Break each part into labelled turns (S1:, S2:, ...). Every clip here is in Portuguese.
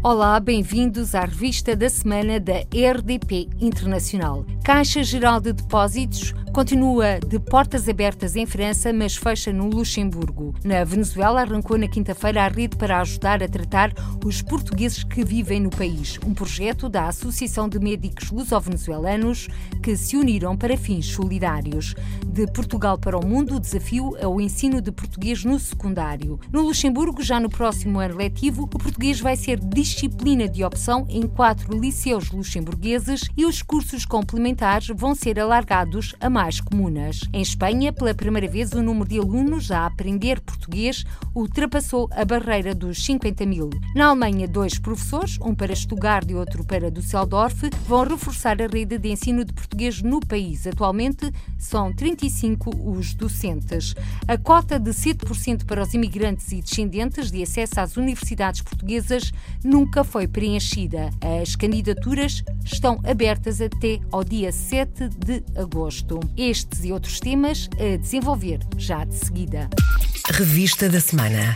S1: Olá, bem-vindos à revista da semana da RDP Internacional. Caixa Geral de Depósitos continua de portas abertas em França, mas fecha no Luxemburgo. Na Venezuela, arrancou na quinta-feira a rede para ajudar a tratar os portugueses que vivem no país, um projeto da Associação de Médicos Luso-Venezuelanos que se uniram para fins solidários. De Portugal para o Mundo, o desafio é o ensino de português no secundário. No Luxemburgo, já no próximo ano letivo, o português vai ser disciplina de opção em quatro liceus luxemburgueses e os cursos complementares vão ser alargados a mais comunas. Em Espanha, pela primeira vez, o número de alunos a aprender português ultrapassou a barreira dos 50 mil. Na Alemanha, dois professores, um para Stuttgart e outro para Düsseldorf, vão reforçar a rede de ensino de português no país. Atualmente, são 35 os docentes. A cota de 7% para os imigrantes e descendentes de acesso às universidades portuguesas nunca foi preenchida. As candidaturas estão abertas até ao dia 7 de agosto. Estes e outros temas a desenvolver já de seguida.
S2: Revista da Semana.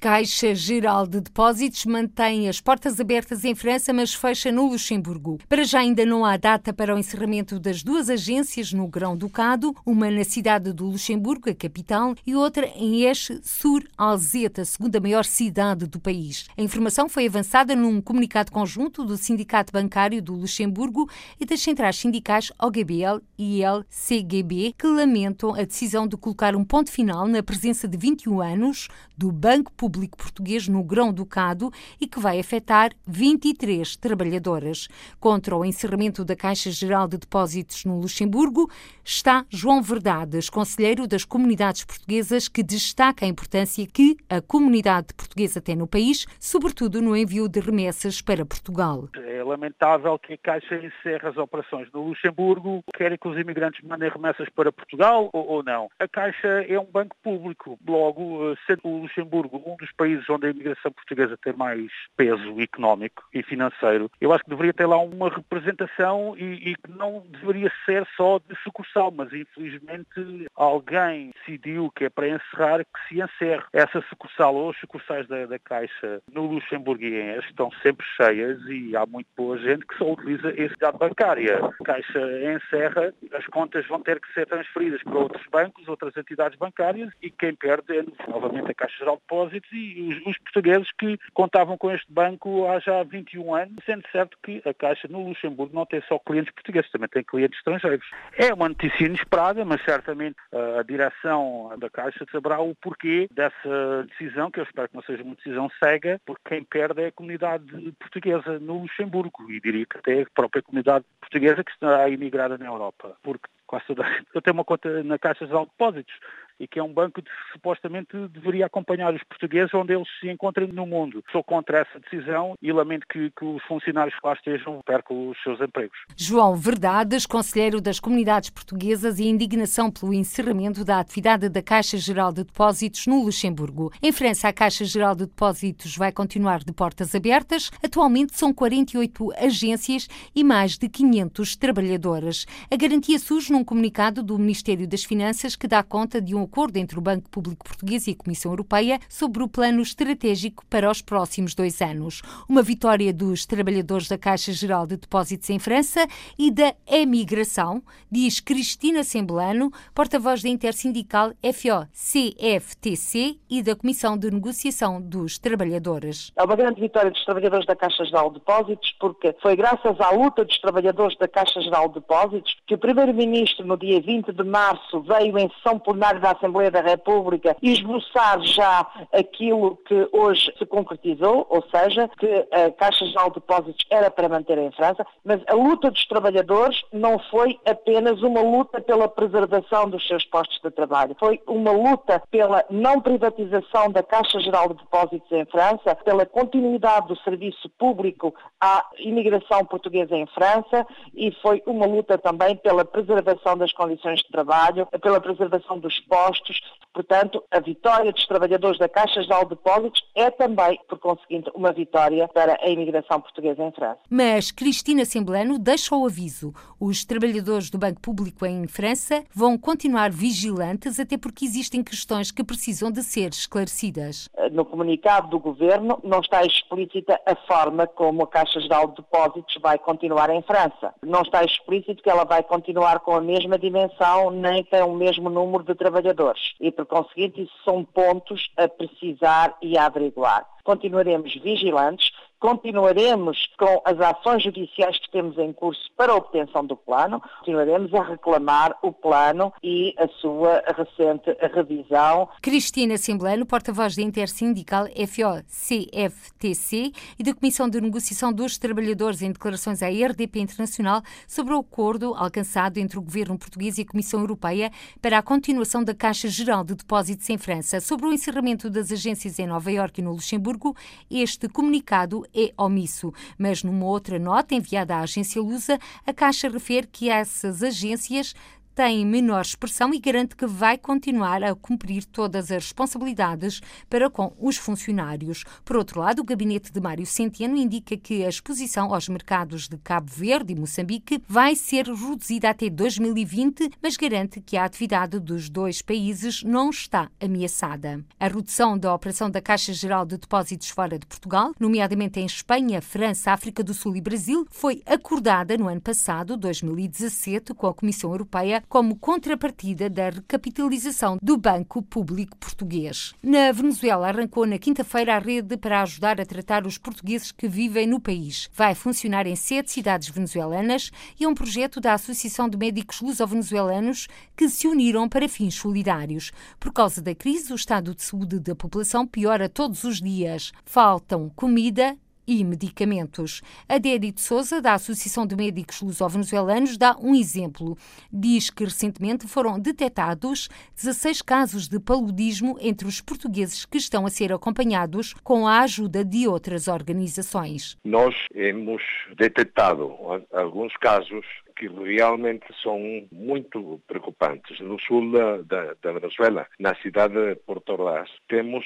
S1: Caixa Geral de Depósitos mantém as portas abertas em França, mas fecha no Luxemburgo. Para já ainda não há data para o encerramento das duas agências no Grão-Ducado, uma na cidade do Luxemburgo, a capital, e outra em Esch-sur-Alzette, a segunda maior cidade do país. A informação foi avançada num comunicado conjunto do Sindicato Bancário do Luxemburgo e das centrais sindicais OGBL e LCGB, que lamentam a decisão de colocar um ponto final na presença de 21 anos do Banco Público Português no Grão-Ducado e que vai afetar 23 trabalhadoras. Contra o encerramento da Caixa Geral de Depósitos no Luxemburgo está João Verdades, conselheiro das comunidades portuguesas, que destaca a importância que a comunidade portuguesa tem no país, sobretudo no envio de remessas para Portugal.
S3: É lamentável que a Caixa encerre as operações no Luxemburgo, querem que os imigrantes mandem remessas para Portugal ou, ou não. A Caixa é um banco público, logo, eh, sendo o Luxemburgo um dos países onde a imigração portuguesa tem mais peso económico e financeiro, eu acho que deveria ter lá uma representação e, e que não deveria ser só de sucursal, mas infelizmente alguém decidiu que é para encerrar que se encerre. Essa sucursal ou as sucursais da, da Caixa no Luxemburgo e em estão sempre cheias e há muito boa gente que só utiliza esse dado bancária. A Caixa encerra, as contas vão ter que ser transferidas para outros bancos, outras entidades bancárias e quem perde é novamente a Caixa Geral de Depósitos e os, os, portugueses que contavam com este banco há já 21 anos, sendo certo que a Caixa no Luxemburgo não tem só clientes portugueses, também tem clientes estrangeiros. É uma notícia inesperada, mas certamente a direção da Caixa saberá o porquê dessa decisão, que eu espero que não seja uma decisão cega, porque quem perde é a comunidade portuguesa no Luxemburgo e diria que até a própria comunidade portuguesa que está imigrada na Europa, porque quase toda... eu tenho uma conta na Caixa de Depósitos e que é um banco que supostamente deveria acompanhar os portugueses onde eles se encontrem no mundo. Sou contra essa decisão e lamento que, que os funcionários que lá estejam percam os seus empregos.
S1: João Verdades, conselheiro das comunidades portuguesas e indignação pelo encerramento da atividade da Caixa Geral de Depósitos no Luxemburgo. Em França, a Caixa Geral de Depósitos vai continuar de portas abertas. Atualmente são 48 agências e mais de 500 trabalhadores. A garantia surge num comunicado do Ministério das Finanças que dá conta de um acordo entre o Banco Público Português e a Comissão Europeia sobre o plano estratégico para os próximos dois anos. Uma vitória dos trabalhadores da Caixa Geral de Depósitos em França e da emigração, diz Cristina Semblano, porta-voz da Intersindical FO-CFTC e da Comissão de Negociação dos Trabalhadores.
S4: É uma grande vitória dos trabalhadores da Caixa Geral de Depósitos, porque foi graças à luta dos trabalhadores da Caixa Geral de Depósitos que o Primeiro-Ministro, no dia 20 de março, veio em sessão plenária da Assembleia da República esboçar já aquilo que hoje se concretizou, ou seja, que a Caixa Geral de Depósitos era para manter em França, mas a luta dos trabalhadores não foi apenas uma luta pela preservação dos seus postos de trabalho, foi uma luta pela não privatização da Caixa Geral de Depósitos em França, pela continuidade do serviço público à imigração portuguesa em França e foi uma luta também pela preservação das condições de trabalho, pela preservação dos postos Portanto, a vitória dos trabalhadores da Caixa Geral de Depósitos é também, por conseguinte, uma vitória para a imigração portuguesa em França.
S1: Mas Cristina Semblano deixa o aviso. Os trabalhadores do Banco Público em França vão continuar vigilantes, até porque existem questões que precisam de ser esclarecidas.
S4: No comunicado do Governo não está explícita a forma como a Caixa Geral de Depósitos vai continuar em França. Não está explícito que ela vai continuar com a mesma dimensão nem com o mesmo número de trabalhadores. E por conseguinte, isso são pontos a precisar e a averiguar. Continuaremos vigilantes, continuaremos com as ações judiciais que temos em curso para a obtenção do plano, continuaremos a reclamar o plano e a sua recente revisão.
S1: Cristina Semblano, porta-voz da Intersindical FO-CFTC e da Comissão de Negociação dos Trabalhadores em declarações à RDP Internacional sobre o acordo alcançado entre o governo português e a Comissão Europeia para a continuação da Caixa Geral de Depósitos em França. Sobre o encerramento das agências em Nova Iorque e no Luxemburgo, este comunicado é omisso. Mas numa outra nota enviada à agência Lusa, a Caixa refere que essas agências tem menor expressão e garante que vai continuar a cumprir todas as responsabilidades para com os funcionários. Por outro lado, o gabinete de Mário Centeno indica que a exposição aos mercados de Cabo Verde e Moçambique vai ser reduzida até 2020, mas garante que a atividade dos dois países não está ameaçada. A redução da operação da Caixa Geral de Depósitos fora de Portugal, nomeadamente em Espanha, França, África do Sul e Brasil, foi acordada no ano passado, 2017, com a Comissão Europeia como contrapartida da recapitalização do Banco Público Português. Na Venezuela arrancou na quinta-feira a rede para ajudar a tratar os portugueses que vivem no país. Vai funcionar em sete cidades venezuelanas e é um projeto da Associação de Médicos Luso-Venezuelanos que se uniram para fins solidários. Por causa da crise, o estado de saúde da população piora todos os dias. Faltam comida, e medicamentos. A Dédi de Souza, da Associação de Médicos Luso-Venezuelanos, dá um exemplo. Diz que recentemente foram detectados 16 casos de paludismo entre os portugueses que estão a ser acompanhados com a ajuda de outras organizações.
S5: Nós hemos detectado alguns casos que realmente são muito preocupantes. No sul da, da Venezuela, na cidade de Porto Ordaz, temos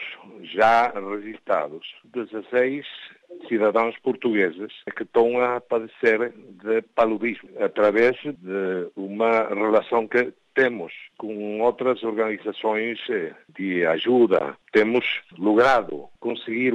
S5: já registrados 16 cidadãos portugueses que estão a padecer de paludismo através de uma relação que temos com outras organizações eh, de ajuda, temos logrado conseguir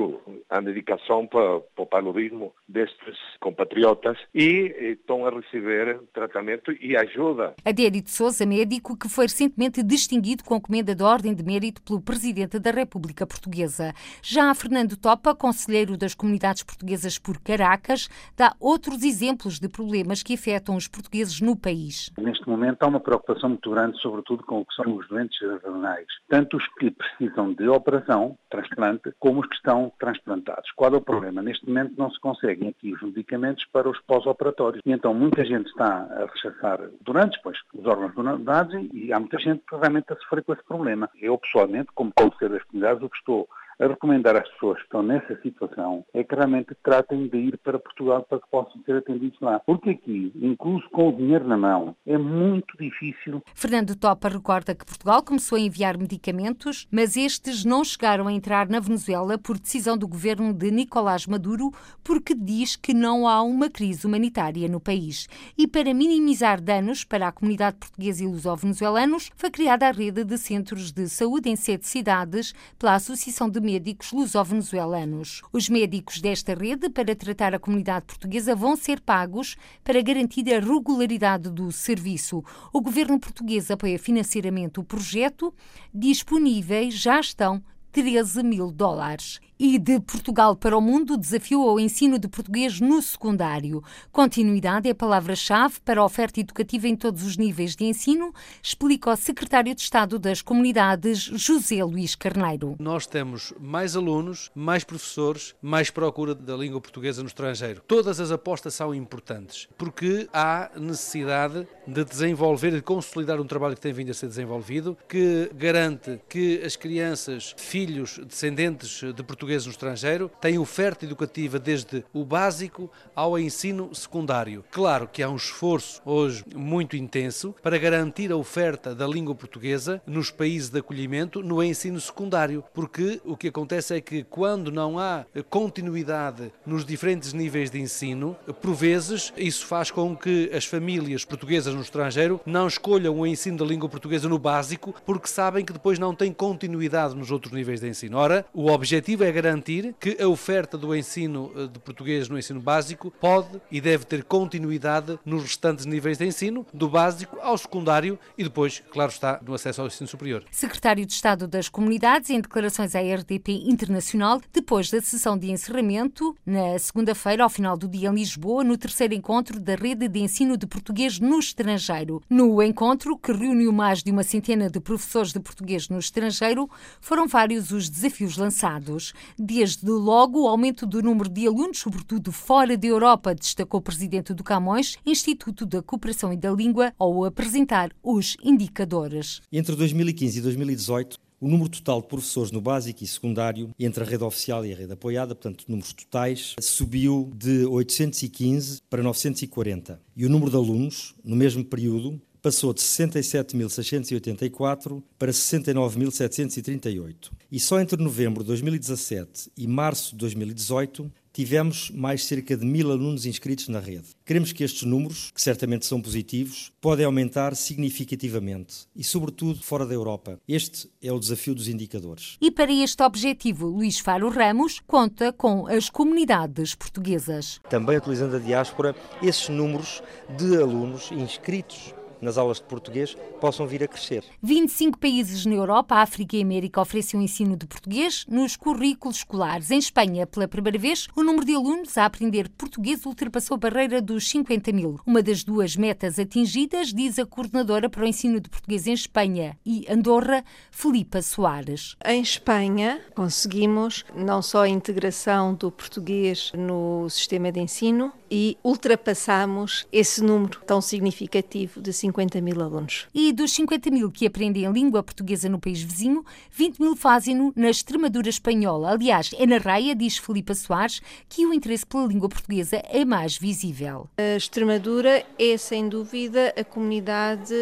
S5: a medicação para, para o paludismo destes compatriotas e estão a receber tratamento e ajuda.
S1: Adério de Souza, médico que foi recentemente distinguido com a comenda de Ordem de Mérito pelo Presidente da República Portuguesa. Já Fernando Topa, conselheiro das comunidades portuguesas por Caracas, dá outros exemplos de problemas que afetam os portugueses no país.
S6: Neste momento há uma preocupação muito grande, sobretudo com o que são os doentes renais, tanto os que precisam de operação, transplante, como os que estão transplantados. Qual é o problema? Neste momento não se conseguem aqui os medicamentos para os pós-operatórios. E então muita gente está a rechaçar durante pois, os órgãos donados e há muita gente que realmente a sofrer com esse problema. Eu, pessoalmente, como conselheiro das comunidades, o que estou a recomendar às pessoas que estão nessa situação é que realmente tratem de ir para Portugal para que possam ser atendidos lá. Porque aqui, incluso com o dinheiro na mão, é muito difícil.
S1: Fernando Topa recorda que Portugal começou a enviar medicamentos, mas estes não chegaram a entrar na Venezuela por decisão do governo de Nicolás Maduro, porque diz que não há uma crise humanitária no país. E para minimizar danos para a comunidade portuguesa e luso-venezuelanos, foi criada a rede de centros de saúde em sete cidades pela Associação de médicos luso-venezuelanos. Os médicos desta rede para tratar a comunidade portuguesa vão ser pagos para garantir a regularidade do serviço. O governo português apoia financeiramente o projeto. Disponíveis já estão 13 mil dólares e de Portugal para o mundo desafiou ao ensino de português no secundário. Continuidade é a palavra-chave para a oferta educativa em todos os níveis de ensino, explica o secretário de Estado das Comunidades, José Luís Carneiro.
S7: Nós temos mais alunos, mais professores, mais procura da língua portuguesa no estrangeiro. Todas as apostas são importantes, porque há necessidade de desenvolver e de consolidar um trabalho que tem vindo a ser desenvolvido, que garante que as crianças, filhos, descendentes de português portugueses no estrangeiro têm oferta educativa desde o básico ao ensino secundário. Claro que há um esforço hoje muito intenso para garantir a oferta da língua portuguesa nos países de acolhimento no ensino secundário, porque o que acontece é que quando não há continuidade nos diferentes níveis de ensino, por vezes isso faz com que as famílias portuguesas no estrangeiro não escolham o ensino da língua portuguesa no básico porque sabem que depois não tem continuidade nos outros níveis de ensino. Ora, o objetivo é garantir que a oferta do ensino eh, de português no ensino básico pode e deve ter continuidade nos restantes níveis de ensino, do básico ao secundário e depois, claro está, no acesso ao ensino superior.
S1: Secretário de Estado das Comunidades, em declarações à RDP Internacional, depois da sessão de encerramento, na segunda-feira, ao final do dia em Lisboa, no terceiro encontro da Rede de Ensino de Português no Estrangeiro. No encontro, que reuniu mais de uma centena de professores de português no estrangeiro, foram vários os desafios lançados. Desde logo, o aumento do número de alunos, sobretudo fora da Europa, destacou o presidente do Camões, Instituto da Cooperação e da Língua, ao apresentar os indicadores.
S8: Entre 2015 e 2018, o número total de professores no básico e secundário, entre a rede oficial e a rede apoiada, portanto, números totais, subiu de 815 para 940. E o número de alunos, no mesmo período, passou de 67.684 para 69.738. E só entre novembro de 2017 e março de 2018 tivemos mais cerca de mil alunos inscritos na rede. Queremos que estes números, que certamente são positivos, podem aumentar significativamente e, sobretudo, fora da Europa. Este é o desafio dos indicadores.
S1: E para este objetivo, Luís Faro Ramos conta com as comunidades portuguesas.
S8: Também utilizando a diáspora, esses números de alunos inscritos nas aulas de português possam vir a crescer.
S1: 25 países na Europa, África e América oferecem o ensino de português nos currículos escolares. Em Espanha, pela primeira vez, o número de alunos a aprender português ultrapassou a barreira dos 50 mil. Uma das duas metas atingidas, diz a coordenadora para o ensino de português em Espanha e Andorra, Filipa Soares.
S9: Em Espanha, conseguimos não só a integração do português no sistema de ensino e ultrapassamos esse número tão significativo de 50 50 mil alunos.
S1: E dos 50 mil que aprendem a língua portuguesa no país vizinho, 20 mil fazem-no na Extremadura espanhola. Aliás, é na raia, diz Filipa Soares, que o interesse pela língua portuguesa é mais visível.
S9: A Extremadura é, sem dúvida, a comunidade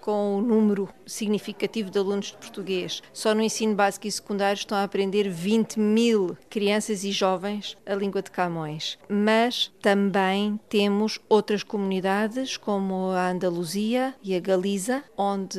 S9: com o número significativo de alunos de português. Só no ensino básico e secundário estão a aprender 20 mil crianças e jovens a língua de Camões. Mas também temos outras comunidades, como a Andaluzia, e a Galiza, onde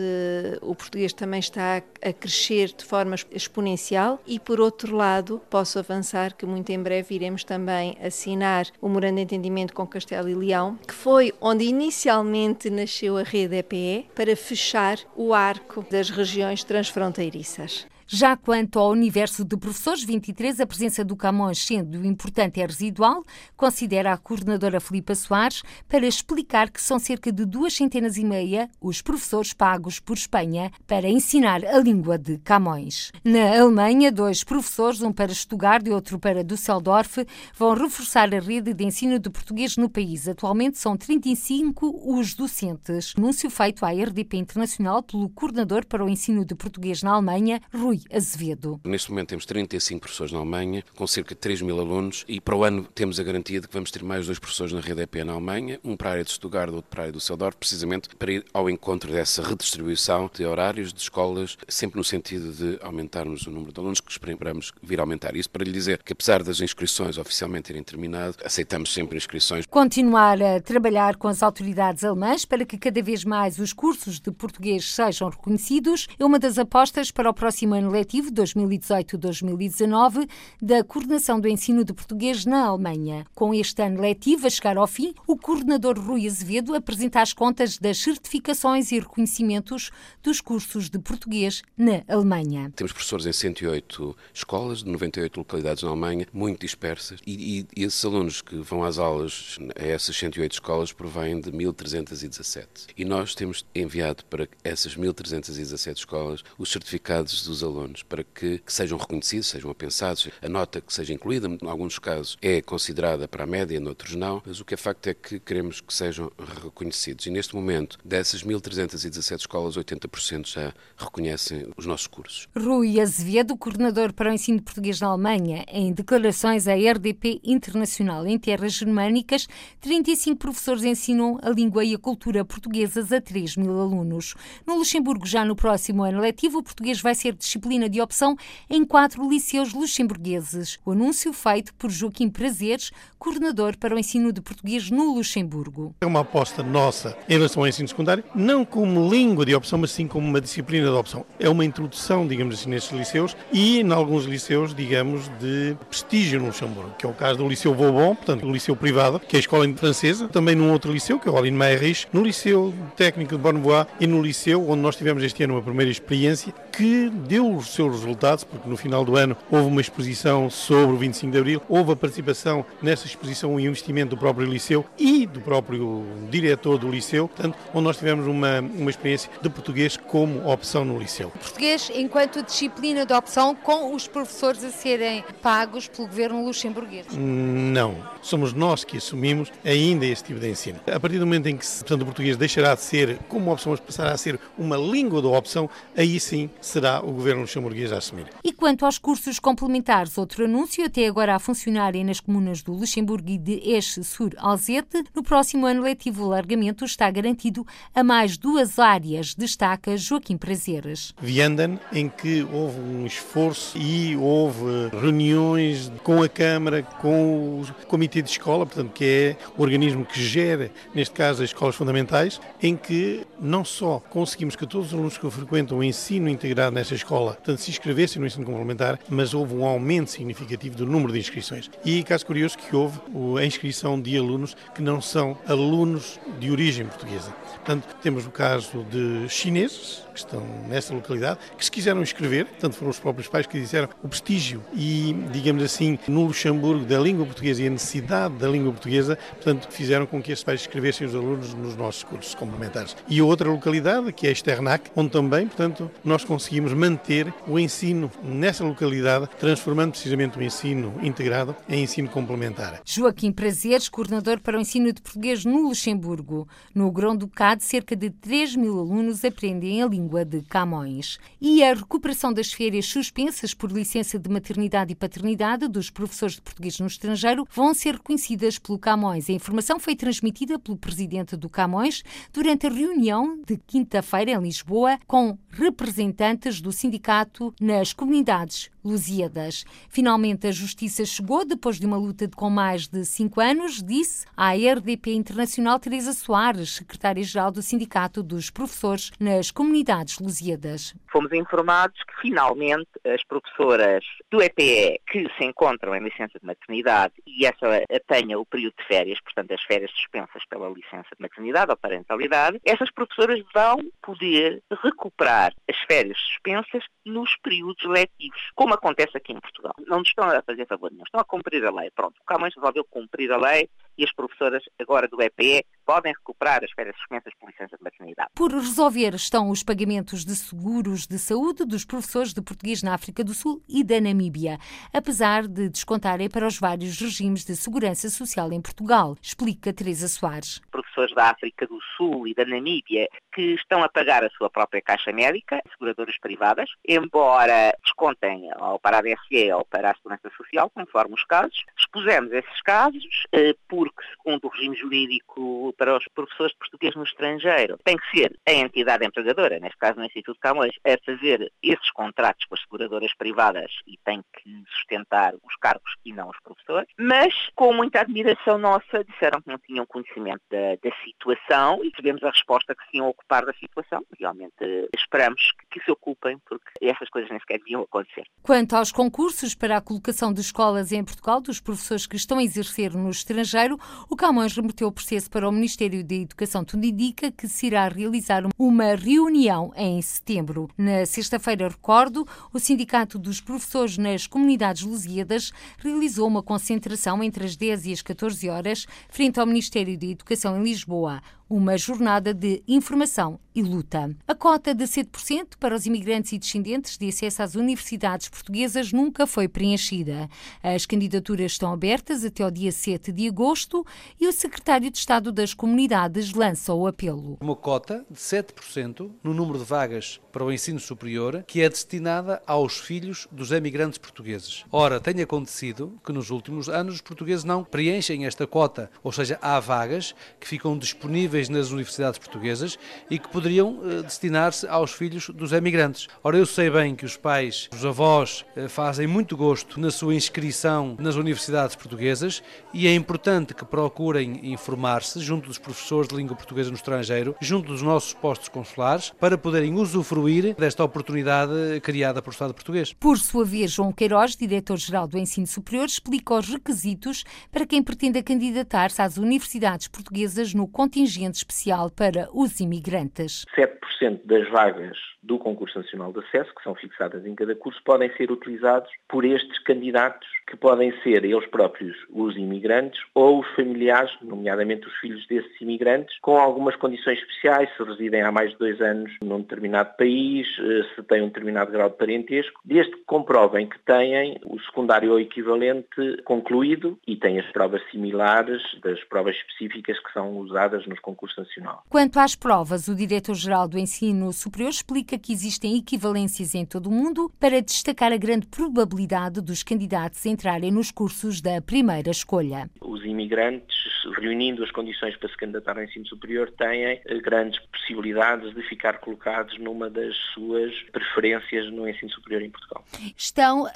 S9: o português também está a crescer de forma exponencial e por outro lado, posso avançar que muito em breve iremos também assinar o Morando de Entendimento com Castelo e Leão, que foi onde inicialmente nasceu a rede EPE para fechar o arco das regiões transfronteiriças.
S1: Já quanto ao universo de professores 23, a presença do Camões sendo importante é residual, considera a coordenadora Filipa Soares, para explicar que são cerca de duas centenas e meia os professores pagos por Espanha para ensinar a língua de Camões. Na Alemanha, dois professores, um para Stuttgart e outro para Düsseldorf, vão reforçar a rede de ensino de português no país. Atualmente são 35 os docentes. Anúncio feito à RDP Internacional pelo coordenador para o ensino de português na Alemanha, Rui Rui Azevedo.
S10: Neste momento temos 35 professores na Alemanha, com cerca de 3 mil alunos, e para o ano temos a garantia de que vamos ter mais dois professores na rede EP na Alemanha, um para a área de Stuttgart, outro para a área do Seldorf, precisamente para ir ao encontro dessa redistribuição de horários, de escolas, sempre no sentido de aumentarmos o número de alunos que esperamos vir a aumentar. Isso para lhe dizer que, apesar das inscrições oficialmente terem terminado, aceitamos sempre inscrições.
S1: Continuar a trabalhar com as autoridades alemãs para que cada vez mais os cursos de português sejam reconhecidos é uma das apostas para o próximo ano ano letivo 2018-2019 da Coordenação do Ensino de Português na Alemanha. Com este ano letivo a chegar ao fim, o coordenador Rui Azevedo apresenta as contas das certificações e reconhecimentos dos cursos de português na Alemanha.
S10: Temos professores em 108 escolas, de 98 localidades na Alemanha, muito dispersas, e, e, e esses alunos que vão às aulas a essas 108 escolas provêm de 1317. E nós temos enviado para essas 1317 escolas os certificados dos alunos alunos para que, que sejam reconhecidos, sejam apensados. A nota que seja incluída, em alguns casos, é considerada para a média, noutros não, mas o que é facto é que queremos que sejam reconhecidos. E neste momento, dessas 1.317 escolas, 80% já reconhecem os nossos cursos.
S1: Rui Azevedo, coordenador para o ensino português na Alemanha, em declarações à RDP Internacional em terras germânicas, 35 professores ensinam a língua e a cultura portuguesas a 3 mil alunos. No Luxemburgo, já no próximo ano letivo, o português vai ser disciplina de opção em quatro liceus luxemburgueses. O anúncio feito por Joaquim Prazeres, coordenador para o ensino de português no Luxemburgo.
S11: É uma aposta nossa em relação ao ensino secundário, não como língua de opção, mas sim como uma disciplina de opção. É uma introdução, digamos assim, nestes liceus e, em alguns liceus, digamos, de prestígio no Luxemburgo, que é o caso do Liceu Vauban, portanto, o liceu privado, que é a escola francesa, também num outro liceu, que é o Aline Meirich, no Liceu Técnico de Bonnevoie e no liceu onde nós tivemos este ano uma primeira experiência que deu os seus resultados, porque no final do ano houve uma exposição sobre o 25 de Abril, houve a participação nessa exposição e investimento do próprio liceu e do próprio diretor do liceu, portanto, onde nós tivemos uma, uma experiência de português como opção no liceu.
S1: Português enquanto disciplina de opção com os professores a serem pagos pelo governo luxemburguês?
S11: Não. Somos nós que assumimos ainda esse tipo de ensino. A partir do momento em que portanto, o português deixará de ser como opção, mas passará a ser uma língua da opção, aí sim será o governo luxemburguês a assumir.
S1: E quanto aos cursos complementares, outro anúncio até agora a funcionarem nas comunas do Luxemburgo e de Eche-sur-Alzette, no próximo ano letivo o largamento está garantido a mais duas áreas, destaca Joaquim Prazeres.
S11: Vianden, em que houve um esforço e houve reuniões com a Câmara, com o Comitê de Escola, portanto, que é o organismo que gera, neste caso, as escolas fundamentais, em que não só conseguimos que todos os alunos que frequentam o ensino nesta escola, portanto, se inscrevessem no ensino complementar, mas houve um aumento significativo do número de inscrições. E caso curioso que houve a inscrição de alunos que não são alunos de origem portuguesa. Portanto, temos o caso de chineses que estão nessa localidade, que se quiseram inscrever, portanto foram os próprios pais que disseram o prestígio e, digamos assim, no Luxemburgo da língua portuguesa e a necessidade da língua portuguesa, portanto, fizeram com que esses pais inscrevessem os alunos nos nossos cursos complementares. E outra localidade, que é Esternac, onde também, portanto, nós conseguimos manter o ensino nessa localidade, transformando precisamente o ensino integrado em ensino complementar.
S1: Joaquim Prazeres, coordenador para o ensino de português no Luxemburgo. No Grão-Ducado, cerca de 3 mil alunos aprendem a língua língua de Camões. E a recuperação das férias suspensas por licença de maternidade e paternidade dos professores de português no estrangeiro vão ser reconhecidas pelo Camões. A informação foi transmitida pelo presidente do Camões durante a reunião de quinta-feira em Lisboa com representantes do sindicato nas comunidades Lusíadas. Finalmente, a justiça chegou depois de uma luta com mais de cinco anos, disse à RDP Internacional Teresa Soares, secretária-geral do Sindicato dos Professores nas Comunidades Lusíadas.
S12: Fomos informados que, finalmente, as professoras do EPE que se encontram em licença de maternidade e essa tenha o período de férias, portanto, as férias suspensas pela licença de maternidade ou parentalidade, essas professoras vão poder recuperar as férias suspensas nos períodos letivos, como acontece aqui em Portugal. Não nos estão a fazer favor nenhum, estão a cumprir a lei. Pronto, o Camões resolveu cumprir a lei e as professoras agora do EPE podem recuperar as férias suspensas por licença de maternidade.
S1: Por resolver estão os pagamentos de seguros de saúde dos professores de português na África do Sul e da Namíbia, apesar de descontarem para os vários regimes de segurança social em Portugal, explica Teresa Soares.
S12: Professores da África do Sul e da Namíbia que estão a pagar a sua própria caixa médica, seguradoras privadas, embora descontem ou para a DSE ou para a Segurança Social, conforme os casos. Expusemos esses casos eh, porque, segundo o regime jurídico para os professores de português no estrangeiro, tem que ser a entidade empregadora, neste caso no Instituto Camões, a fazer esses contratos com as seguradoras privadas e tem que sustentar os cargos e não os professores. Mas, com muita admiração nossa, disseram que não tinham conhecimento da, da situação e tivemos a resposta que se iam ocupar da situação. Realmente esperamos que, que se ocupem, porque essas coisas nem sequer deviam acontecer.
S1: Quanto aos concursos para a colocação de escolas em Portugal dos professores que estão a exercer no estrangeiro, o Camões remeteu o processo para o Ministério da Educação, tudo indica que se irá realizar uma reunião em setembro. Na sexta-feira, recordo, o Sindicato dos Professores nas Comunidades Lusíadas realizou uma concentração entre as 10 e as 14 horas frente ao Ministério da Educação em Lisboa. Lisboa uma jornada de informação e luta. A cota de 7% para os imigrantes e descendentes de acesso às universidades portuguesas nunca foi preenchida. As candidaturas estão abertas até ao dia 7 de agosto e o secretário de Estado das Comunidades lança o apelo.
S7: Uma cota de 7% no número de vagas para o ensino superior que é destinada aos filhos dos emigrantes portugueses. Ora, tem acontecido que nos últimos anos os portugueses não preenchem esta cota, ou seja, há vagas que ficam disponíveis nas universidades portuguesas e que poderiam eh, destinar-se aos filhos dos emigrantes. Ora, eu sei bem que os pais, os avós, eh, fazem muito gosto na sua inscrição nas universidades portuguesas e é importante que procurem informar-se junto dos professores de língua portuguesa no estrangeiro, junto dos nossos postos consulares, para poderem usufruir desta oportunidade criada pelo Estado português.
S1: Por sua vez, João Queiroz, diretor-geral do Ensino Superior, explica os requisitos para quem pretenda candidatar-se às universidades portuguesas no contingente especial para os imigrantes.
S13: 7% das vagas do concurso nacional de acesso, que são fixadas em cada curso, podem ser utilizados por estes candidatos, que podem ser eles próprios os imigrantes ou os familiares, nomeadamente os filhos desses imigrantes, com algumas condições especiais, se residem há mais de dois anos num determinado país, eh, se têm um determinado grau de parentesco, desde que comprovem que têm o secundário ou equivalente concluído e têm as provas similares das provas específicas que são usadas nos concursos nacionais.
S1: Quanto às provas, o diretor-geral do Ensino Superior explica que existem equivalências em todo o mundo para destacar a grande probabilidade dos candidatos entrarem nos cursos da primeira escolha.
S13: Os imigrantes, reunindo as condições para se candidatar ao ensino superior, têm eh, grandes possibilidades de ficar colocados numa das suas preferências no ensino superior em Portugal.
S1: Estão uh,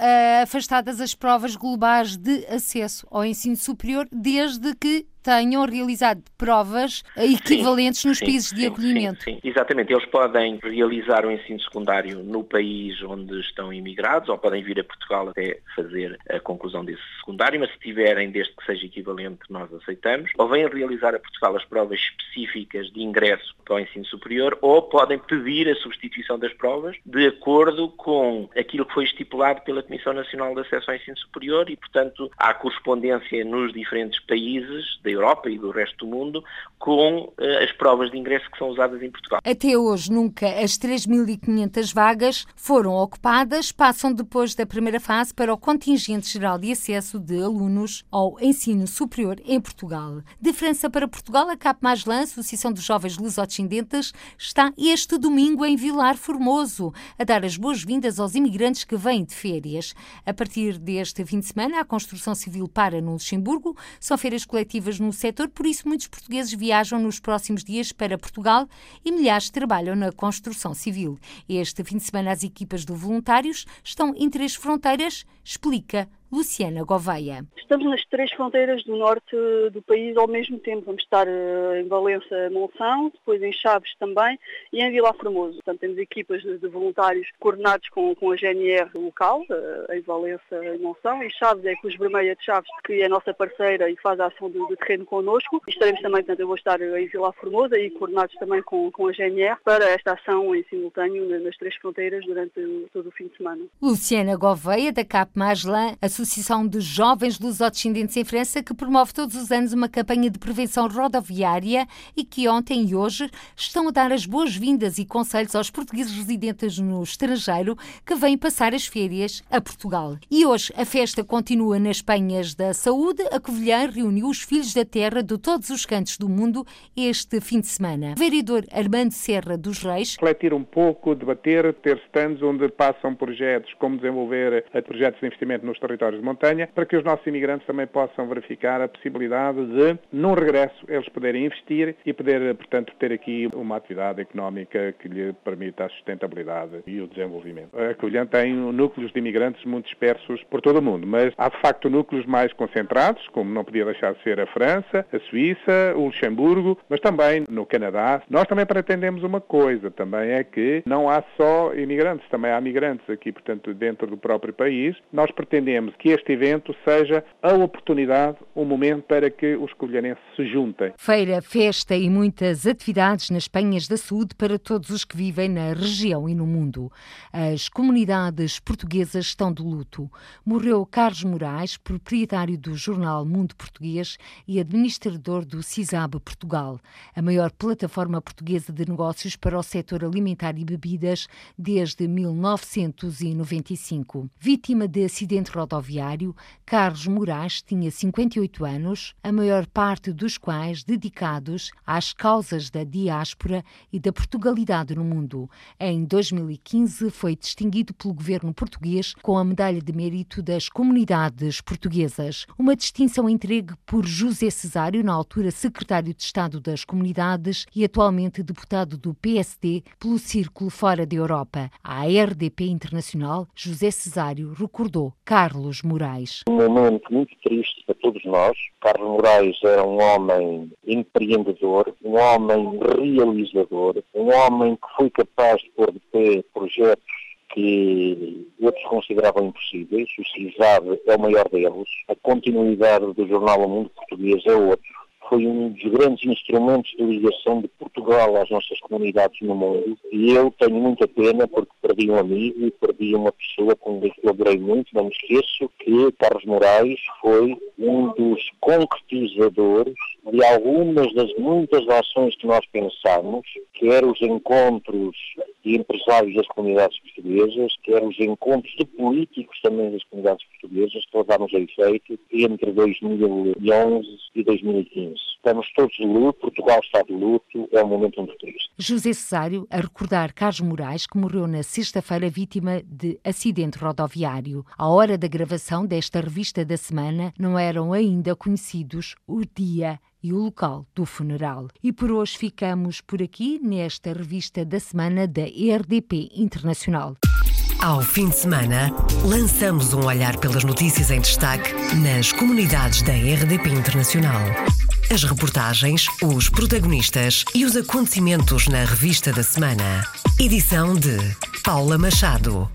S1: afastadas as provas globais de acesso ao ensino superior desde que tenham realizado provas equivalentes sim, nos sim, países de acolhimento.
S13: Sim, exatamente. Eles podem realizar o ensino secundário no país onde estão imigrados ou podem vir a Portugal até fazer a conclusão desse secundário, mas se tiverem, desde que seja equivalente, nós aceitamos. Ou vêm realizar a Portugal as provas específicas de ingresso para o ensino superior ou podem pedir a substituição das provas de acordo com aquilo que foi estipulado pela Comissão Nacional de Acesso ao Ensino Superior e, portanto, há correspondência nos diferentes países da Europa e do resto do mundo com uh, as provas de ingresso que são usadas em Portugal.
S1: Até hoje, nunca as 3.500 vagas foram ocupadas, passam depois da primeira fase para o contingente geral de acesso de alunos ao ensino superior em Portugal. De França para Portugal, a CAP Maslan, Associação dos Jovens Lusodescendentes, está este domingo em Vilar Formoso a dar as boas-vindas aos imigrantes que vêm de férias. A partir deste fim de semana, a construção civil para no Luxemburgo. São feiras coletivas no setor, por isso muitos portugueses viajam nos próximos dias para Portugal e milhares trabalham na construção civil. Este fim de semana as equipas de voluntários estão em três fronteiras, explica Luciana Gouveia.
S14: Estamos nas três fronteiras do norte do país ao mesmo tempo. Vamos estar eh, em Valença, Monção, depois em Chaves também e em Vila Formoso. Portanto, temos equipas de voluntários coordenados com, com a GNR local, eh, em Valença e Monção, e Chaves é com os Vermelha de Chaves, que é a nossa parceira e faz a ação de, de terreno connosco. E estaremos também, portanto, eu vou estar em Vila Formosa e coordenados também com, com a GNR para esta ação em simultâneo nas três fronteiras durante todo o fim de semana.
S1: Luciana Gouveia, da CAP Maslan, Associação de Jovens Lusodescendentes em França, que promove todos os anos uma campanha de prevenção rodoviária e que ontem e hoje estão a dar as boas-vindas e conselhos aos portugueses residentes no estrangeiro que vêm passar as férias a Portugal. E hoje a festa continua nas Penhas da Saúde. A Covilhã reuniu os filhos da terra de todos os cantos do mundo este fim de semana. O vereador Armando Serra dos Reis.
S15: Refletir um pouco, debater, ter stands onde passam projetos, como desenvolver projetos de investimento nos territórios de montanha, para que os nossos imigrantes também possam verificar a possibilidade de, num regresso, eles poderem investir e poder, portanto, ter aqui uma atividade económica que lhe permita a sustentabilidade e o desenvolvimento. A Covilhã tem núcleos de imigrantes muito dispersos por todo o mundo, mas há de facto núcleos mais concentrados, como não podia deixar de ser a França, a Suíça, o Luxemburgo, mas também no Canadá. Nós também pretendemos uma coisa, também é que não há só imigrantes, também há migrantes aqui, portanto, dentro do próprio país. Nós pretendemos que este evento seja a oportunidade, o momento para que os colherenses se juntem.
S1: Feira, festa e muitas atividades nas Penhas da Saúde para todos os que vivem na região e no mundo. As comunidades portuguesas estão de luto. Morreu Carlos Moraes, proprietário do jornal Mundo Português e administrador do CISAB Portugal, a maior plataforma portuguesa de negócios para o setor alimentar e bebidas desde 1995. Vítima de acidente rodoviário, Carlos Moraes tinha 58 anos, a maior parte dos quais dedicados às causas da diáspora e da Portugalidade no mundo. Em 2015 foi distinguido pelo governo português com a Medalha de Mérito das Comunidades Portuguesas, uma distinção entregue por José Cesário, na altura secretário de Estado das Comunidades e atualmente deputado do PSD pelo Círculo Fora da Europa. A RDP Internacional, José Cesário recordou Carlos Moraes.
S16: Um momento muito triste para todos nós. Carlos Moraes era um homem empreendedor, um homem realizador, um homem que foi capaz de pôr de pé projetos que outros consideravam impossíveis. O CISAD é o maior deles. A continuidade do jornal O Mundo Português é outro foi um dos grandes instrumentos de ligação de Portugal às nossas comunidades no mundo e eu tenho muita pena porque perdi um amigo e perdi uma pessoa com quem colaborei muito. Não me esqueço que Carlos Moraes foi um dos concretizadores de algumas das muitas ações que nós pensamos, quer os encontros de empresários das comunidades portuguesas, quer os encontros de políticos também das comunidades portuguesas, que levámos a efeito entre 2011 e 2015. Estamos todos de luto, Portugal está de luto, é um momento muito triste.
S1: José Cesário a recordar Carlos Moraes, que morreu na sexta-feira vítima de acidente rodoviário. À hora da gravação desta revista da semana, não eram ainda conhecidos o dia e o local do funeral. E por hoje ficamos por aqui nesta revista da semana da RDP Internacional.
S2: Ao fim de semana, lançamos um olhar pelas notícias em destaque nas comunidades da RDP Internacional. As reportagens, os protagonistas e os acontecimentos na revista da semana. Edição de Paula Machado.